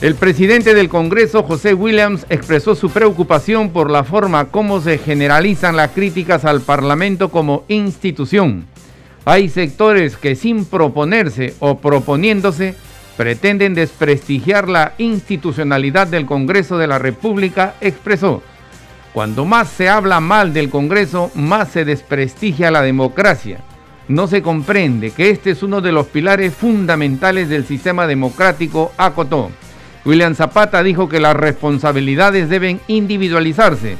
El presidente del Congreso, José Williams, expresó su preocupación por la forma como se generalizan las críticas al Parlamento como institución. Hay sectores que sin proponerse o proponiéndose pretenden desprestigiar la institucionalidad del Congreso de la República, expresó. Cuando más se habla mal del Congreso, más se desprestigia la democracia. No se comprende que este es uno de los pilares fundamentales del sistema democrático, acotó. William Zapata dijo que las responsabilidades deben individualizarse.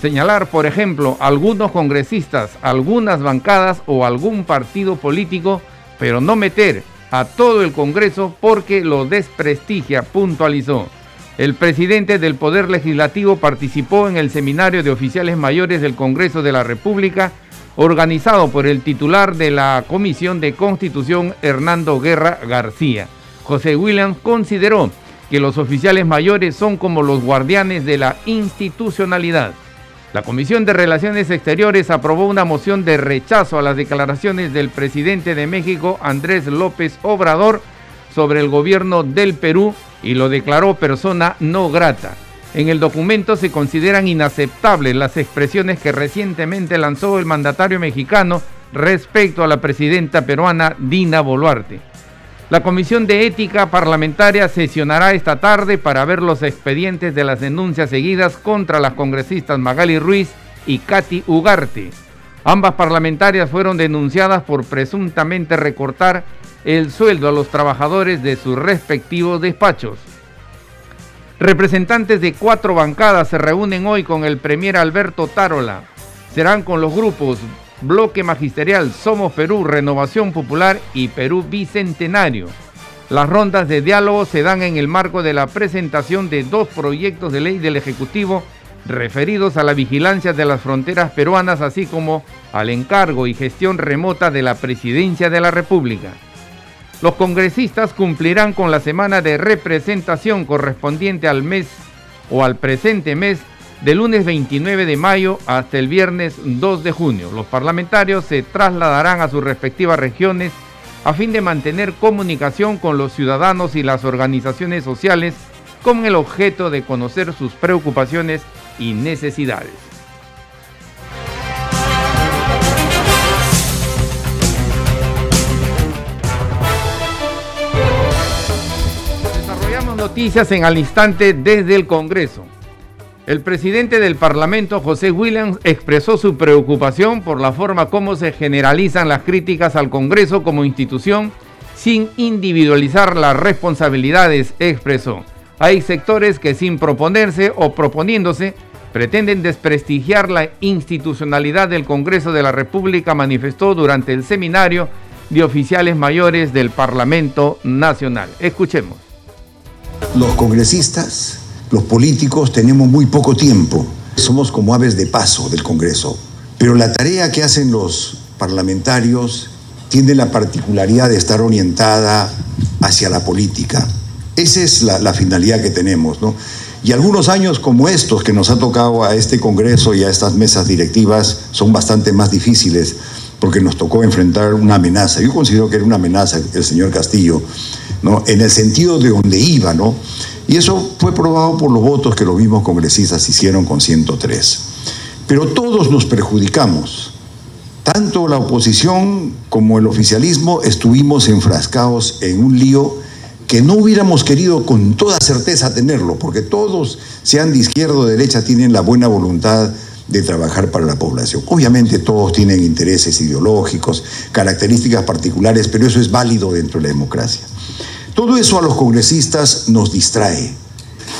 Señalar, por ejemplo, algunos congresistas, algunas bancadas o algún partido político, pero no meter a todo el Congreso porque lo desprestigia, puntualizó. El presidente del Poder Legislativo participó en el seminario de oficiales mayores del Congreso de la República, organizado por el titular de la Comisión de Constitución, Hernando Guerra García. José Williams consideró que los oficiales mayores son como los guardianes de la institucionalidad. La Comisión de Relaciones Exteriores aprobó una moción de rechazo a las declaraciones del presidente de México, Andrés López Obrador, sobre el gobierno del Perú y lo declaró persona no grata. En el documento se consideran inaceptables las expresiones que recientemente lanzó el mandatario mexicano respecto a la presidenta peruana Dina Boluarte. La Comisión de Ética Parlamentaria sesionará esta tarde para ver los expedientes de las denuncias seguidas contra las congresistas Magali Ruiz y Katy Ugarte. Ambas parlamentarias fueron denunciadas por presuntamente recortar el sueldo a los trabajadores de sus respectivos despachos. Representantes de cuatro bancadas se reúnen hoy con el premier Alberto Tarola. Serán con los grupos Bloque Magisterial Somos Perú, Renovación Popular y Perú Bicentenario. Las rondas de diálogo se dan en el marco de la presentación de dos proyectos de ley del Ejecutivo referidos a la vigilancia de las fronteras peruanas, así como al encargo y gestión remota de la Presidencia de la República. Los congresistas cumplirán con la semana de representación correspondiente al mes o al presente mes del lunes 29 de mayo hasta el viernes 2 de junio. Los parlamentarios se trasladarán a sus respectivas regiones a fin de mantener comunicación con los ciudadanos y las organizaciones sociales con el objeto de conocer sus preocupaciones y necesidades. Desarrollamos noticias en al instante desde el Congreso. El presidente del Parlamento, José Williams, expresó su preocupación por la forma como se generalizan las críticas al Congreso como institución sin individualizar las responsabilidades, expresó. Hay sectores que sin proponerse o proponiéndose pretenden desprestigiar la institucionalidad del Congreso de la República, manifestó durante el seminario de oficiales mayores del Parlamento Nacional. Escuchemos. Los congresistas los políticos tenemos muy poco tiempo, somos como aves de paso del Congreso, pero la tarea que hacen los parlamentarios tiene la particularidad de estar orientada hacia la política. Esa es la, finalidad que tenemos, ¿no? Y algunos años como estos que nos ha tocado a este Congreso y a estas mesas directivas son bastante más difíciles porque nos tocó enfrentar una amenaza. Yo considero que era una amenaza el señor Castillo, ¿no? En el sentido de donde iba, ¿no? Y eso fue probado por los votos que los mismos congresistas hicieron con 103. Pero todos nos perjudicamos. Tanto la oposición como el oficialismo estuvimos enfrascados en un lío que no hubiéramos querido con toda certeza tenerlo, porque todos, sean de izquierda o de derecha, tienen la buena voluntad de trabajar para la población. Obviamente todos tienen intereses ideológicos, características particulares, pero eso es válido dentro de la democracia. Todo eso a los congresistas nos distrae.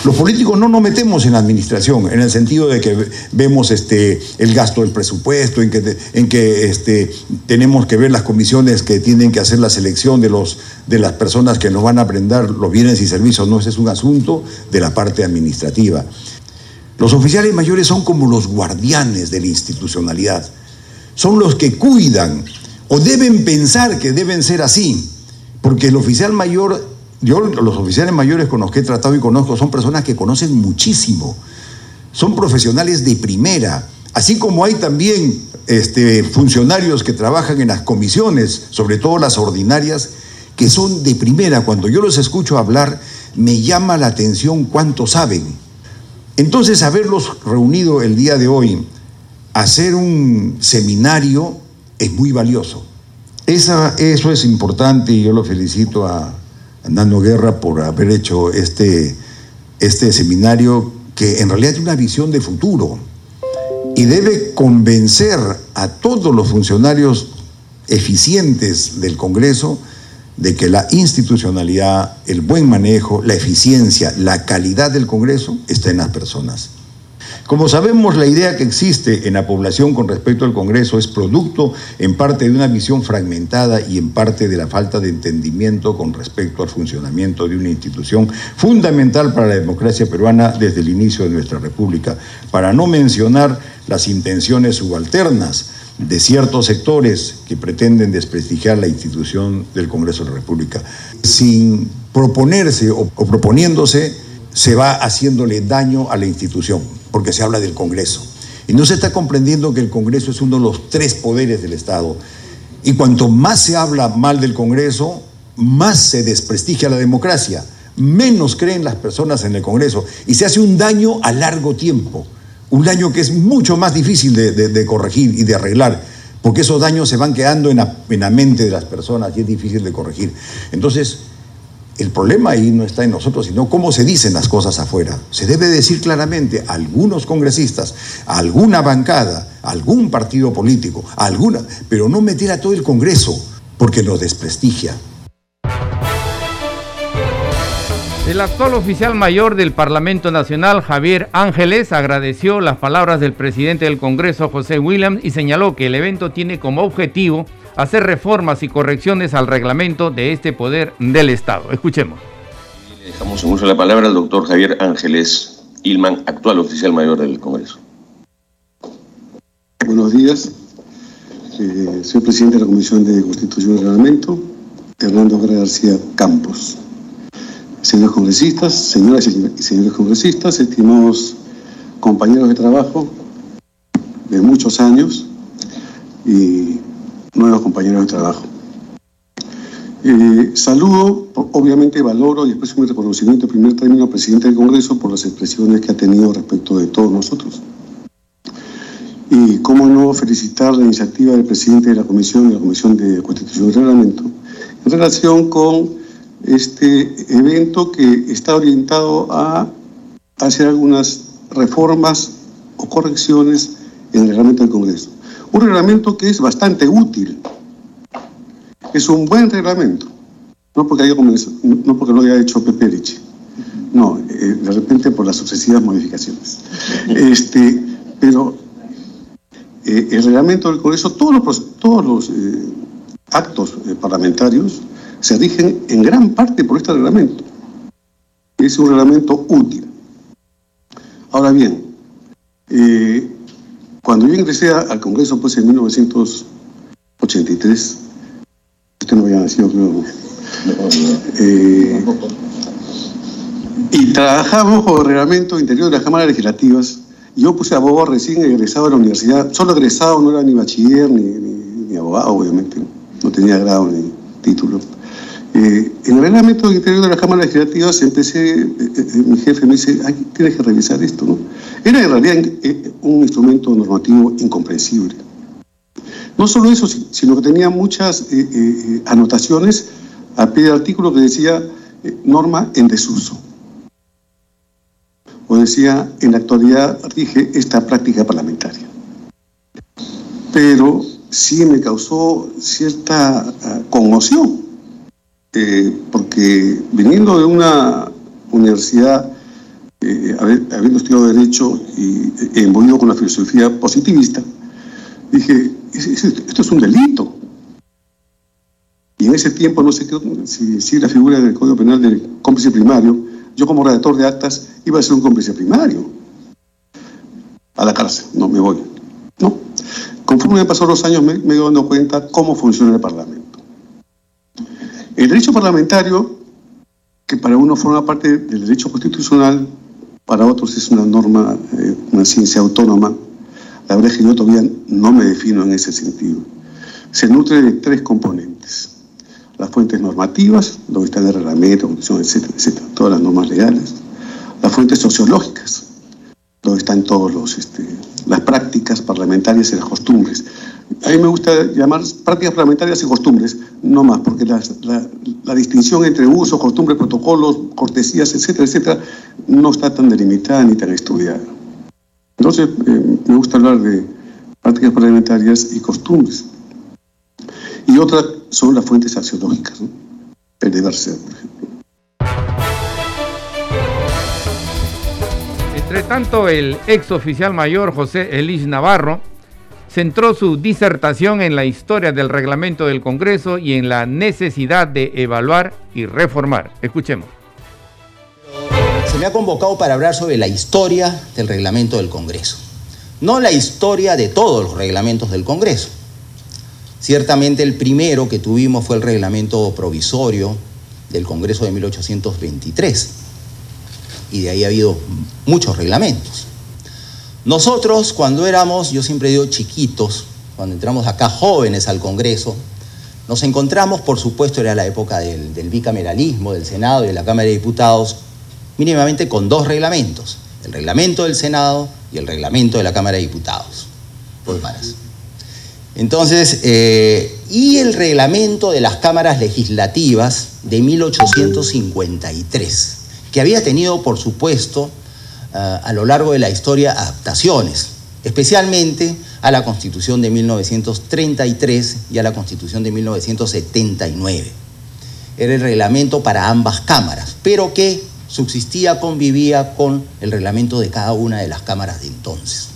Los políticos no nos metemos en la administración, en el sentido de que vemos este, el gasto del presupuesto, en que, este, tenemos que ver las comisiones que tienen que hacer la selección de, los, de las personas que nos van a aprender los bienes y servicios. No, ese es un asunto de la parte administrativa. Los oficiales mayores son como los guardianes de la institucionalidad son los que cuidan o deben pensar que deben ser así, porque el oficial mayor, yo los oficiales mayores con los que he tratado y conozco son personas que conocen muchísimo, son profesionales de primera, así como hay también este, funcionarios que trabajan en las comisiones, sobre todo las ordinarias, que son de primera. Cuando yo los escucho hablar, me llama la atención cuánto saben. Entonces, haberlos reunido el día de hoy, hacer un seminario, es muy valioso. Esa, eso es importante y yo lo felicito a Nando Guerra por haber hecho este, este seminario que en realidad tiene una visión de futuro y debe convencer a todos los funcionarios eficientes del Congreso de que la institucionalidad, el buen manejo, la eficiencia, la calidad del Congreso está en las personas. Como sabemos, la idea que existe en la población con respecto al Congreso es producto en parte de una visión fragmentada y en parte de la falta de entendimiento con respecto al funcionamiento de una institución fundamental para la democracia peruana desde el inicio de nuestra República, para no mencionar las intenciones subalternas de ciertos sectores que pretenden desprestigiar la institución del Congreso de la República. Sin proponerse o, proponiéndose, se va haciéndole daño a la institución porque se habla del Congreso. Y no se está comprendiendo que el Congreso es uno de los tres poderes del Estado. Y cuanto más se habla mal del Congreso, más se desprestigia la democracia, menos creen las personas en el Congreso y se hace un daño a largo tiempo, un daño que es mucho más difícil de, corregir y de arreglar, porque esos daños se van quedando en la, en la mente de las personas y es difícil de corregir. Entonces, el problema ahí no está en nosotros, sino cómo se dicen las cosas afuera. Se debe decir claramente a algunos congresistas, a alguna bancada, a algún partido político, a alguna, pero no meter a todo el Congreso, porque lo desprestigia. El actual oficial mayor del Parlamento Nacional, Javier Ángeles, agradeció las palabras del presidente del Congreso, José Williams, y señaló que el evento tiene como objetivo hacer reformas y correcciones al reglamento de este poder del Estado. Escuchemos. Le dejamos en uso la palabra al doctor Javier Ángeles Ilman, actual oficial mayor del Congreso. Buenos días. Eh, soy presidente de la Comisión de Constitución y Reglamento, Hernando García Campos. Señores congresistas, señoras y señores congresistas, estimados compañeros de trabajo de muchos años y nuevos compañeros de trabajo. Eh, saludo, obviamente valoro y expreso mi reconocimiento en primer término al presidente del Congreso por las expresiones que ha tenido respecto de todos nosotros. Y cómo no felicitar la iniciativa del presidente de la Comisión, de la Comisión de Constitución y Reglamento, en relación con este evento que está orientado a hacer algunas reformas o correcciones en el reglamento del Congreso. Un reglamento que es bastante útil. Es un buen reglamento. No porque, haya no porque lo haya hecho Pepe Riche. No, eh, de repente por las sucesivas modificaciones. Este, pero eh, el reglamento del Congreso, todos los, todos los eh, actos parlamentarios se rigen en gran parte por este reglamento. Es un reglamento útil. Ahora bien, cuando yo ingresé al Congreso, pues en 1983, usted no había nacido, creo. Eh, y trabajamos por el reglamento interior de las cámaras legislativas. Yo puse abogado recién egresado de la universidad, solo egresado, no era ni bachiller ni, ni, abogado, obviamente, no tenía grado ni título. Eh, en el reglamento interior de las cámaras legislativas empecé, eh, mi jefe me dice, Ay, tienes que revisar esto, ¿no? Era en realidad eh, un instrumento normativo incomprensible. No solo eso, sino que tenía muchas eh, eh, anotaciones al pie del artículo que decía norma en desuso. O decía, en la actualidad rige esta práctica parlamentaria. Pero sí me causó cierta ah, conmoción, porque viniendo de una universidad eh, habiendo estudiado Derecho y eh, envolvido con la filosofía positivista, dije, esto es un delito. Y en ese tiempo, no sé si, si la figura del Código Penal del cómplice primario, yo como redactor de actas iba a ser un cómplice primario. A la cárcel, no me voy. No. conforme han pasado los años me, me he dando cuenta cómo funciona el Parlamento. El derecho parlamentario, que para uno forma parte del derecho constitucional, para otros es una norma, eh, una ciencia autónoma. La verdad es que yo todavía no me defino en ese sentido. Se nutre de tres componentes. Las fuentes normativas, donde están el reglamento, etcétera, etcétera, todas las normas legales. Las fuentes sociológicas, donde están todas este, las prácticas parlamentarias y las costumbres. A mí me gusta llamar prácticas parlamentarias y costumbres, no más, porque la, la, distinción entre uso, costumbres, protocolos, cortesías, etcétera, etcétera, no está tan delimitada ni tan estudiada. Entonces, eh, me gusta hablar de prácticas parlamentarias y costumbres. Y otra son las fuentes axiológicas, ¿no? ser, por ejemplo. Entre tanto, el ex oficial mayor José Elis Navarro centró su disertación en la historia del reglamento del Congreso y en la necesidad de evaluar y reformar. Escuchemos. Se me ha convocado para hablar sobre la historia del reglamento del Congreso, no la historia de todos los reglamentos del Congreso. Ciertamente el primero que tuvimos fue el reglamento provisorio del Congreso de 1823 y de ahí ha habido muchos reglamentos. Nosotros cuando éramos, yo siempre digo chiquitos, cuando entramos acá jóvenes al Congreso, nos encontramos, por supuesto, era la época del, bicameralismo, del Senado y de la Cámara de Diputados, mínimamente con dos reglamentos, el reglamento del Senado y el reglamento de la Cámara de Diputados. Por Entonces, eh, y el reglamento de las cámaras legislativas de 1853, que había tenido, por supuesto, a lo largo de la historia adaptaciones, especialmente a la Constitución de 1933 y a la Constitución de 1979. Era el reglamento para ambas cámaras, pero que subsistía, convivía con el reglamento de cada una de las cámaras de entonces.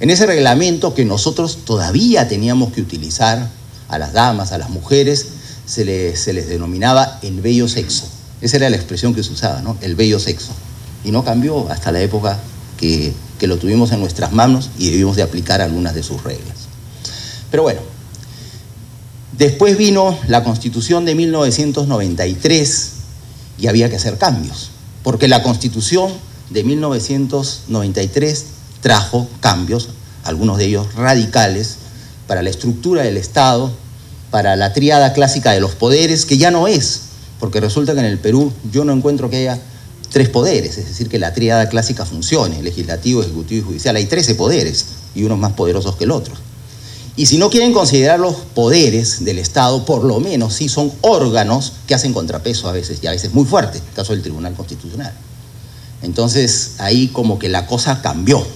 En ese reglamento que nosotros todavía teníamos que utilizar a las damas, a las mujeres, se les, se les denominaba el bello sexo. Esa era la expresión que se usaba, ¿no? El bello sexo y no cambió hasta la época que, lo tuvimos en nuestras manos y debimos de aplicar algunas de sus reglas. Pero bueno, después vino la constitución de 1993 y había que hacer cambios, porque la constitución de 1993 trajo cambios, algunos de ellos radicales, para la estructura del Estado, para la triada clásica de los poderes, que ya no es, porque resulta que en el Perú yo no encuentro que haya tres poderes, es decir, que la tríada clásica funcione, legislativo, ejecutivo y judicial. Hay 13 poderes y unos más poderosos que el otro. Y si no quieren considerar los poderes del Estado, por lo menos sí son órganos que hacen contrapeso a veces, y a veces muy fuerte, el caso del Tribunal Constitucional. Entonces ahí como que la cosa cambió.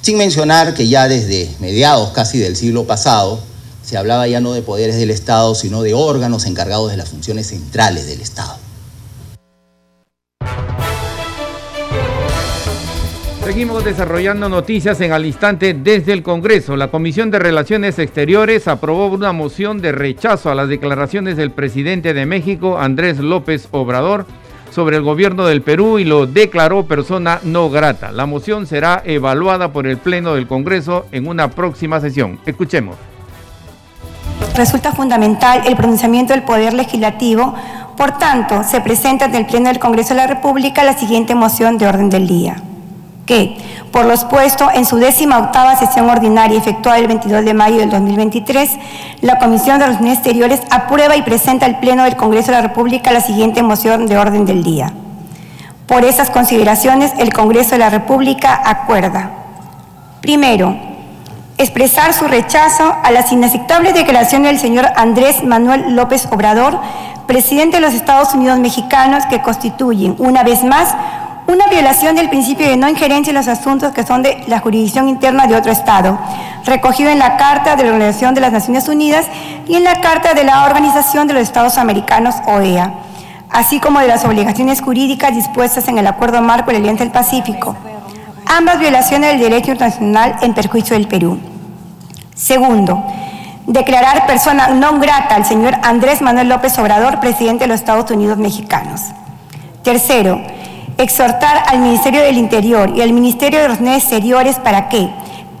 Sin mencionar que ya desde mediados casi del siglo pasado se hablaba ya no de poderes del Estado, sino de órganos encargados de las funciones centrales del Estado. Seguimos desarrollando noticias en al instante desde el Congreso. La Comisión de Relaciones Exteriores aprobó una moción de rechazo a las declaraciones del presidente de México, Andrés López Obrador, sobre el gobierno del Perú y lo declaró persona no grata. La moción será evaluada por el Pleno del Congreso en una próxima sesión. Escuchemos. Resulta fundamental el pronunciamiento del Poder Legislativo. Por tanto, se presenta ante el Pleno del Congreso de la República la siguiente moción de orden del día que, por lo expuesto en su décima octava sesión ordinaria efectuada el 22 de mayo del 2023, la Comisión de Relaciones Exteriores aprueba y presenta al Pleno del Congreso de la República la siguiente moción de orden del día. Por esas consideraciones, el Congreso de la República acuerda. Primero, expresar su rechazo a las inaceptables declaraciones del señor Andrés Manuel López Obrador, presidente de los Estados Unidos mexicanos, que constituyen, una vez más, una violación del principio de no injerencia en los asuntos que son de la jurisdicción interna de otro Estado, recogido en la Carta de la Organización de las Naciones Unidas y en la Carta de la Organización de los Estados Americanos, OEA, así como de las obligaciones jurídicas dispuestas en el Acuerdo Marco de la Alianza del Pacífico, ambas violaciones del derecho internacional en perjuicio del Perú. Segundo, declarar persona no grata al señor Andrés Manuel López Obrador, presidente de los Estados Unidos mexicanos. Tercero, exhortar al Ministerio del Interior y al Ministerio de Relaciones Exteriores para que,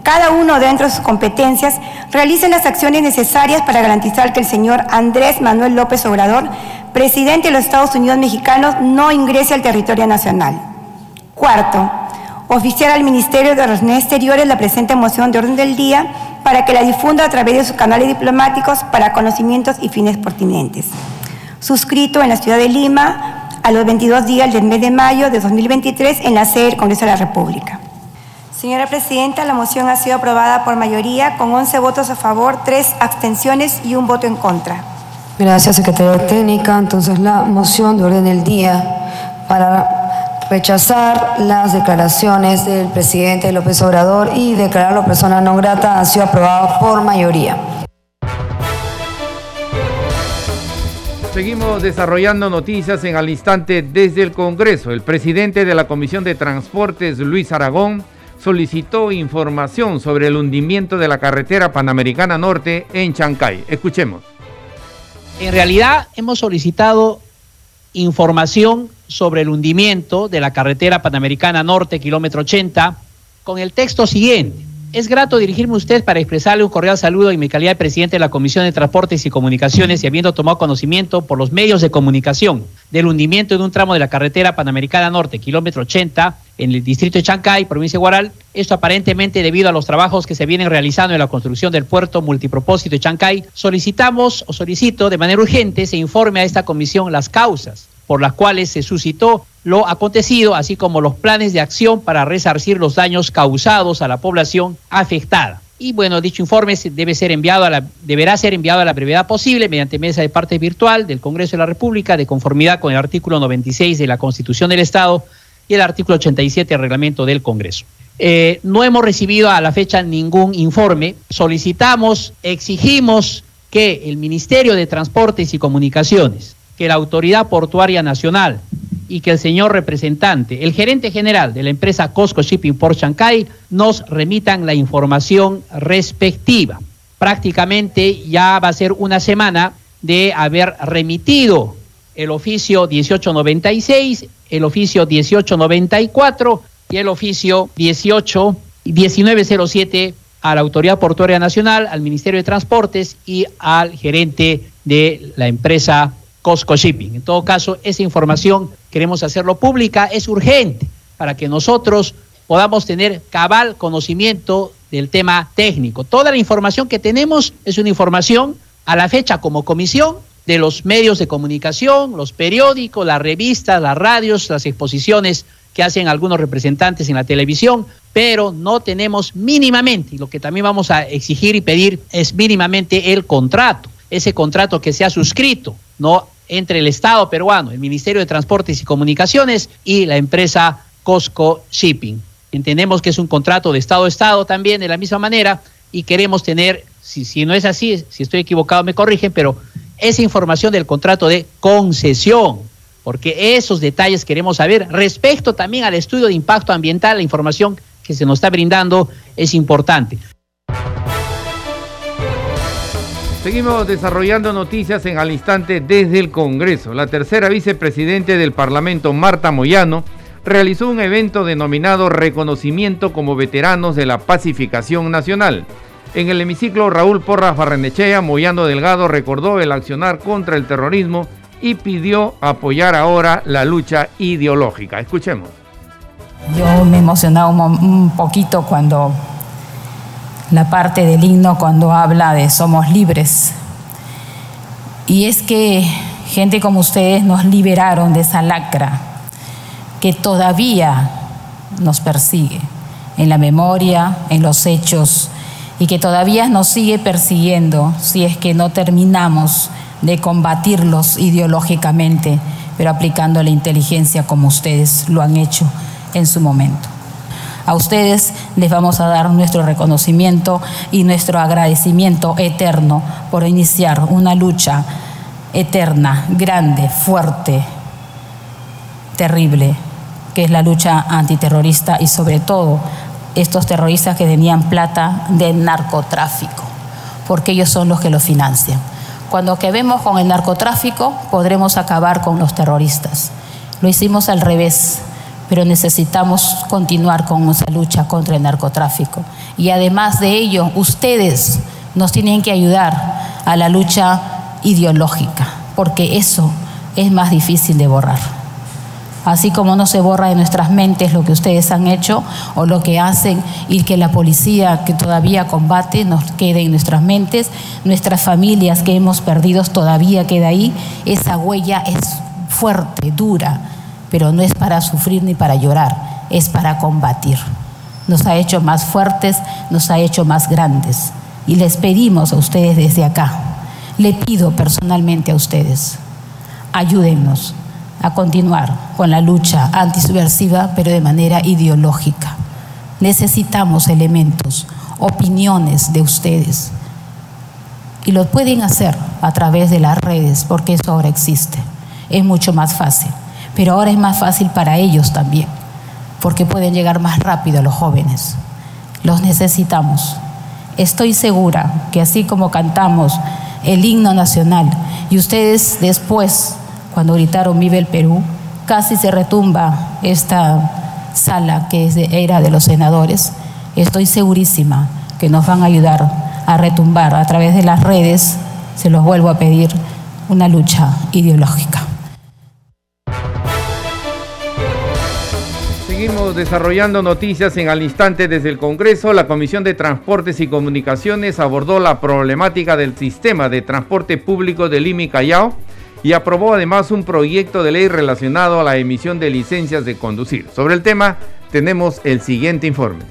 cada uno dentro de sus competencias, realicen las acciones necesarias para garantizar que el señor Andrés Manuel López Obrador, presidente de los Estados Unidos mexicanos, no ingrese al territorio nacional. Cuarto, oficiar al Ministerio de Relaciones Exteriores la presente moción de orden del día para que la difunda a través de sus canales diplomáticos para conocimientos y fines pertinentes. Suscrito en la ciudad de Lima a los 22 días del mes de mayo de 2023 en la sede del Congreso de la República. Señora Presidenta, la moción ha sido aprobada por mayoría con 11 votos a favor, 3 abstenciones y un voto en contra. Gracias, Secretaria Técnica. Entonces, la moción de orden del día para rechazar las declaraciones del presidente López Obrador y declararlo persona no grata ha sido aprobada por mayoría. Seguimos desarrollando noticias en al instante desde el Congreso. El presidente de la Comisión de Transportes, Luis Aragón, solicitó información sobre el hundimiento de la carretera Panamericana Norte en Chancay. Escuchemos. En realidad hemos solicitado información sobre el hundimiento de la carretera Panamericana Norte, kilómetro 80, con el texto siguiente. Es grato dirigirme a usted para expresarle un cordial saludo en mi calidad de presidente de la Comisión de Transportes y Comunicaciones y habiendo tomado conocimiento por los medios de comunicación del hundimiento de un tramo de la carretera Panamericana Norte, kilómetro 80, en el distrito de Chancay, provincia de Guaral. Esto aparentemente debido a los trabajos que se vienen realizando en la construcción del puerto multipropósito de Chancay. Solicitamos o solicito de manera urgente se informe a esta comisión las causas por las cuales se suscitó lo acontecido, así como los planes de acción para resarcir los daños causados a la población afectada. Y bueno, dicho informe debe ser enviado a deberá ser enviado a la brevedad posible mediante mesa de parte virtual del Congreso de la República, de conformidad con el artículo 96 de la Constitución del Estado y el artículo 87 del reglamento del Congreso. Eh, no hemos recibido a la fecha ningún informe. Solicitamos, exigimos que el Ministerio de Transportes y Comunicaciones que la Autoridad Portuaria Nacional y que el señor representante, el gerente general de la empresa Costco Shipping por Chancay, nos remitan la información respectiva. Prácticamente ya va a ser una semana de haber remitido el oficio 1896, el oficio 1894 y el oficio 18 1907 a la Autoridad Portuaria Nacional, al Ministerio de Transportes y al gerente de la empresa Costco Shipping. En todo caso, esa información queremos hacerlo pública, es urgente para que nosotros podamos tener cabal conocimiento del tema técnico. Toda la información que tenemos es una información a la fecha como comisión de los medios de comunicación, los periódicos, las revistas, las radios, las exposiciones que hacen algunos representantes en la televisión, pero no tenemos mínimamente, y lo que también vamos a exigir y pedir es mínimamente el contrato, ese contrato que se ha suscrito ¿no? Entre el Estado peruano, el Ministerio de Transportes y Comunicaciones y la empresa Costco Shipping. Entendemos que es un contrato de Estado a Estado también de la misma manera y queremos tener, si, si no es así, si estoy equivocado me corrigen, pero esa información del contrato de concesión, porque esos detalles queremos saber respecto también al estudio de impacto ambiental, la información que se nos está brindando es importante. Seguimos desarrollando noticias en al instante desde el Congreso. La tercera vicepresidente del Parlamento, Marta Moyano, realizó un evento denominado Reconocimiento como Veteranos de la Pacificación Nacional. En el hemiciclo, Raúl Porras Barrenechea, Moyano Delgado, recordó el accionar contra el terrorismo y pidió apoyar ahora la lucha ideológica. Escuchemos. Yo me emocionaba un poquito cuando la parte del himno cuando habla de somos libres. Y es que gente como ustedes nos liberaron de esa lacra que todavía nos persigue en la memoria, en los hechos, y que todavía nos sigue persiguiendo si es que no terminamos de combatirlos ideológicamente, pero aplicando la inteligencia como ustedes lo han hecho en su momento. A ustedes les vamos a dar nuestro reconocimiento y nuestro agradecimiento eterno por iniciar una lucha eterna, grande, fuerte, terrible, que es la lucha antiterrorista y sobre todo estos terroristas que tenían plata del narcotráfico, porque ellos son los que lo financian. Cuando acabemos con el narcotráfico, podremos acabar con los terroristas. Lo hicimos al revés pero necesitamos continuar con nuestra lucha contra el narcotráfico. Y además de ello, ustedes nos tienen que ayudar a la lucha ideológica, porque eso es más difícil de borrar así como no se borra de nuestras mentes lo que ustedes han hecho o lo que hacen y que la policía que todavía combate nos quede en nuestras mentes, nuestras familias que hemos perdido todavía queda ahí, esa huella es fuerte, dura, pero no es para sufrir ni para llorar, es para combatir. Nos ha hecho más fuertes, nos ha hecho más grandes y les pedimos a ustedes desde acá, le pido personalmente a ustedes, ayúdennos a continuar con la lucha antisubversiva, pero de manera ideológica. Necesitamos elementos, opiniones de ustedes. Y lo pueden hacer a través de las redes, porque eso ahora existe. Es mucho más fácil. Pero ahora es más fácil para ellos también, porque pueden llegar más rápido a los jóvenes. Los necesitamos. Estoy segura que así como cantamos el himno nacional y ustedes después cuando gritaron Vive el Perú, casi se retumba esta sala que era de los senadores. Estoy segurísima que nos van a ayudar a retumbar a través de las redes, se los vuelvo a pedir, una lucha ideológica. Seguimos desarrollando noticias en al instante desde el Congreso. La Comisión de Transportes y Comunicaciones abordó la problemática del sistema de transporte público de Lima y Callao y aprobó además un proyecto de ley relacionado a la emisión de licencias de conducir. Sobre el tema tenemos el siguiente informe.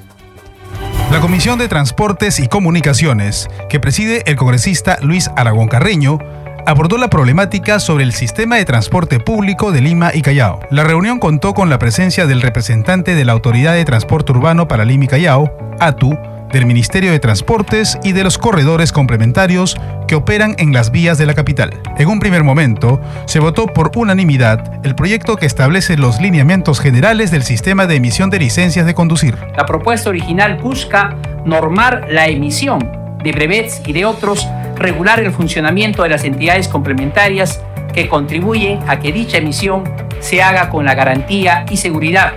La Comisión de Transportes y Comunicaciones, que preside el congresista Luis Aragón Carreño, abordó la problemática sobre el sistema de transporte público de Lima y Callao. La reunión contó con la presencia del representante de la Autoridad de Transporte Urbano para Lima y Callao, ATU, del Ministerio de Transportes y de los corredores complementarios que operan en las vías de la capital. En un primer momento, se votó por unanimidad el proyecto que establece los lineamientos generales del sistema de emisión de licencias de conducir. La propuesta original busca normar la emisión de brevets y de otros, regular el funcionamiento de las entidades complementarias que contribuyen a que dicha emisión se haga con la garantía y seguridad,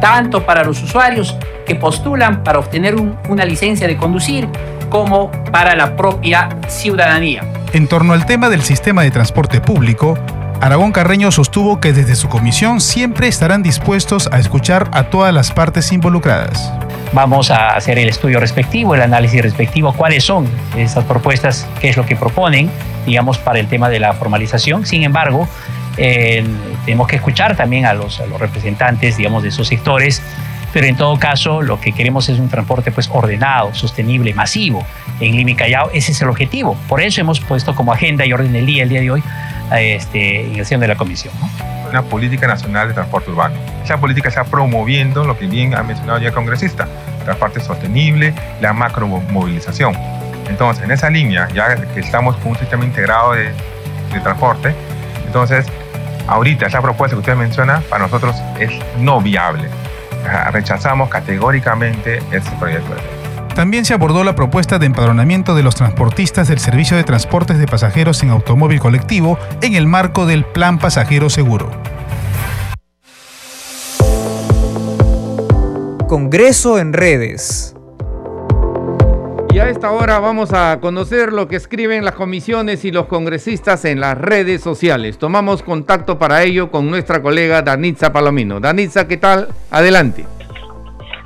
tanto para los usuarios que postulan para obtener una licencia de conducir como para la propia ciudadanía. En torno al tema del sistema de transporte público, Aragón Carreño sostuvo que desde su comisión siempre estarán dispuestos a escuchar a todas las partes involucradas. Vamos a hacer el estudio respectivo, el análisis respectivo, cuáles son esas propuestas, qué es lo que proponen, digamos, para el tema de la formalización. Sin embargo, eh, tenemos que escuchar también a los, a los representantes, digamos, de esos sectores pero en todo caso lo que queremos es un transporte pues ordenado, sostenible, masivo en Lima y Callao. Ese es el objetivo. Por eso hemos puesto como agenda y orden del día el día de hoy este, en sesión de la comisión. Una política nacional de transporte urbano. Esa política está promoviendo lo que bien ha mencionado ya el congresista, transporte sostenible, la macromovilización. Entonces, en esa línea, ya que estamos con un sistema integrado de, de transporte, entonces, ahorita esa propuesta que usted menciona para nosotros es no viable rechazamos categóricamente este proyecto También se abordó la propuesta de empadronamiento de los transportistas del servicio de transportes de pasajeros en automóvil colectivo en el marco del Plan Pasajero Seguro. Congreso en redes. Y a esta hora vamos a conocer lo que escriben las comisiones y los congresistas en las redes sociales. Tomamos contacto para ello con nuestra colega Danitza Palomino. Danitza, ¿qué tal? Adelante.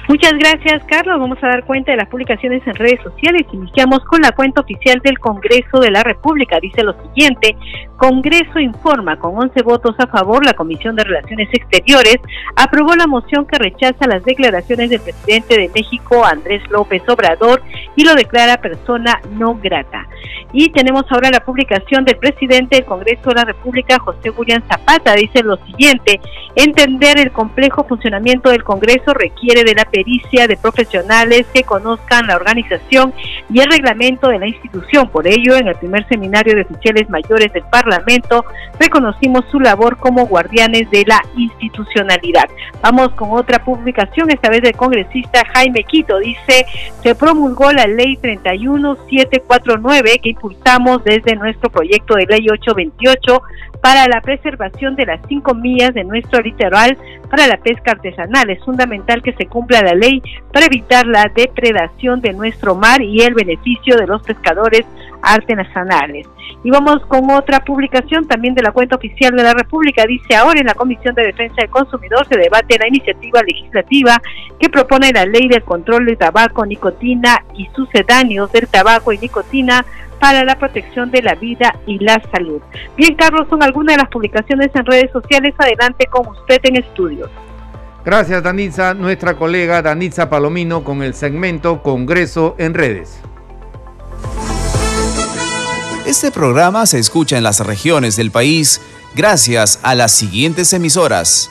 Muchas gracias, Carlos. Vamos a dar cuenta de las publicaciones en redes sociales. Iniciamos con la cuenta oficial del Congreso de la República. Dice lo siguiente, Congreso informa, con 11 votos a favor, la Comisión de Relaciones Exteriores aprobó la moción que rechaza las declaraciones del presidente de México, Andrés López Obrador, y lo declara persona no grata. Y tenemos ahora la publicación del presidente del Congreso de la República, José William Zapata. Dice lo siguiente, entender el complejo funcionamiento del Congreso requiere de la pericia de profesionales que conozcan la organización y el reglamento de la institución. Por ello, en el primer seminario de oficiales mayores del Parlamento, reconocimos su labor como guardianes de la institucionalidad. Vamos con otra publicación, esta vez del congresista Jaime Quito. Dice, se promulgó la ley 31749 que impulsamos desde nuestro proyecto de ley 828 para la preservación de las cinco millas de nuestro litoral para la pesca artesanal. Es fundamental que se cumpla la ley para evitar la depredación de nuestro mar y el beneficio de los pescadores artesanales. Y vamos con otra publicación también de la cuenta oficial de la República. Dice ahora en la Comisión de Defensa del Consumidor se debate la iniciativa legislativa que propone la ley del control de tabaco, nicotina y sucedáneos del tabaco y nicotina para la protección de la vida y la salud. Bien, Carlos, son algunas de las publicaciones en redes sociales. Adelante con usted en estudios. Gracias, Danitza. Nuestra colega Danitza Palomino con el segmento Congreso en redes. Este programa se escucha en las regiones del país gracias a las siguientes emisoras.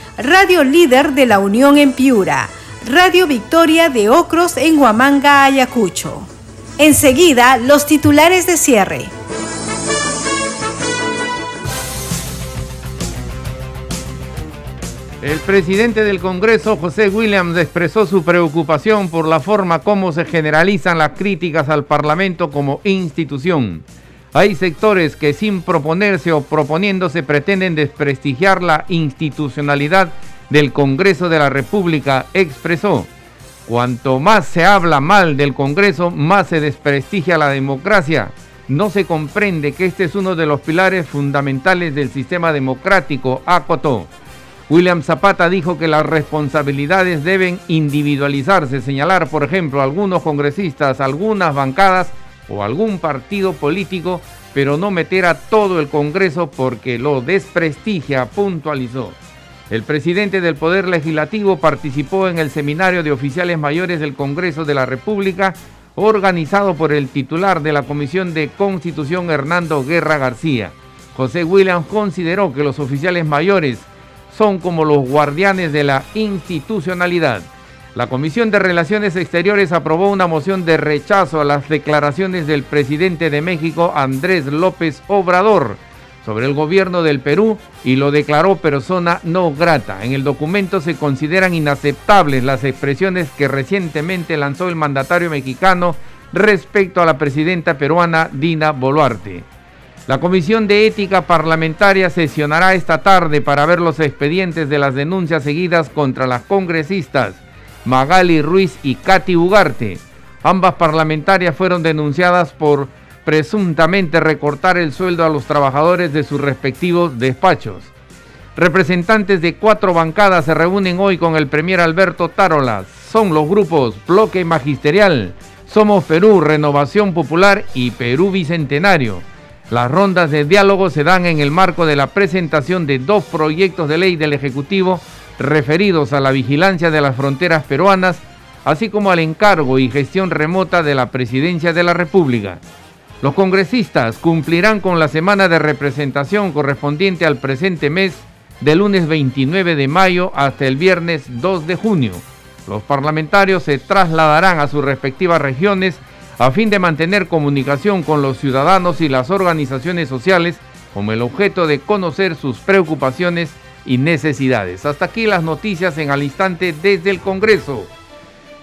Radio Líder de la Unión en Piura, Radio Victoria de Ocros en Huamanga, Ayacucho. Enseguida, los titulares de cierre. El presidente del Congreso, José Williams, expresó su preocupación por la forma como se generalizan las críticas al Parlamento como institución. Hay sectores que sin proponerse o proponiéndose pretenden desprestigiar la institucionalidad del Congreso de la República, expresó. Cuanto más se habla mal del Congreso, más se desprestigia la democracia. No se comprende que este es uno de los pilares fundamentales del sistema democrático, acotó. William Zapata dijo que las responsabilidades deben individualizarse, señalar, por ejemplo, algunos congresistas, algunas bancadas o algún partido político, pero no meter a todo el Congreso porque lo desprestigia, puntualizó. El presidente del Poder Legislativo participó en el seminario de oficiales mayores del Congreso de la República, organizado por el titular de la Comisión de Constitución, Hernando Guerra García. José Williams consideró que los oficiales mayores son como los guardianes de la institucionalidad. La Comisión de Relaciones Exteriores aprobó una moción de rechazo a las declaraciones del presidente de México, Andrés López Obrador, sobre el gobierno del Perú y lo declaró persona no grata. En el documento se consideran inaceptables las expresiones que recientemente lanzó el mandatario mexicano respecto a la presidenta peruana Dina Boluarte. La Comisión de Ética Parlamentaria sesionará esta tarde para ver los expedientes de las denuncias seguidas contra las congresistas Magali Ruiz y Katy Ugarte. Ambas parlamentarias fueron denunciadas por presuntamente recortar el sueldo a los trabajadores de sus respectivos despachos. Representantes de cuatro bancadas se reúnen hoy con el premier Alberto Tarolas. Son los grupos Bloque Magisterial, Somos Perú, Renovación Popular y Perú Bicentenario. Las rondas de diálogo se dan en el marco de la presentación de dos proyectos de ley del Ejecutivo referidos a la vigilancia de las fronteras peruanas, así como al encargo y gestión remota de la Presidencia de la República. Los congresistas cumplirán con la semana de representación correspondiente al presente mes del lunes 29 de mayo hasta el viernes 2 de junio. Los parlamentarios se trasladarán a sus respectivas regiones a fin de mantener comunicación con los ciudadanos y las organizaciones sociales con el objeto de conocer sus preocupaciones y necesidades. Hasta aquí las noticias en al instante desde el Congreso.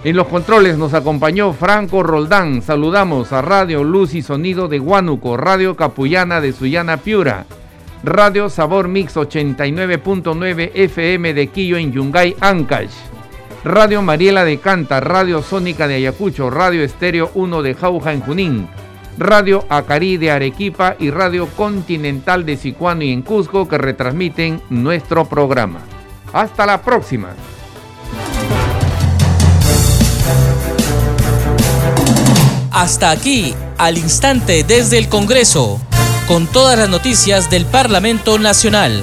En los controles nos acompañó Franco Roldán. Saludamos a Radio Luz y Sonido de Huánuco, Radio Capullana de Sullana Piura, Radio Sabor Mix 89.9 FM de Quillo en Yungay, Ancash. Radio Mariela de Canta, Radio Sónica de Ayacucho, Radio Estéreo 1 de Jauja en Junín, Radio Acarí de Arequipa y Radio Continental de Sicuano y en Cusco que retransmiten nuestro programa. Hasta la próxima. Hasta aquí, al instante desde el Congreso, con todas las noticias del Parlamento Nacional.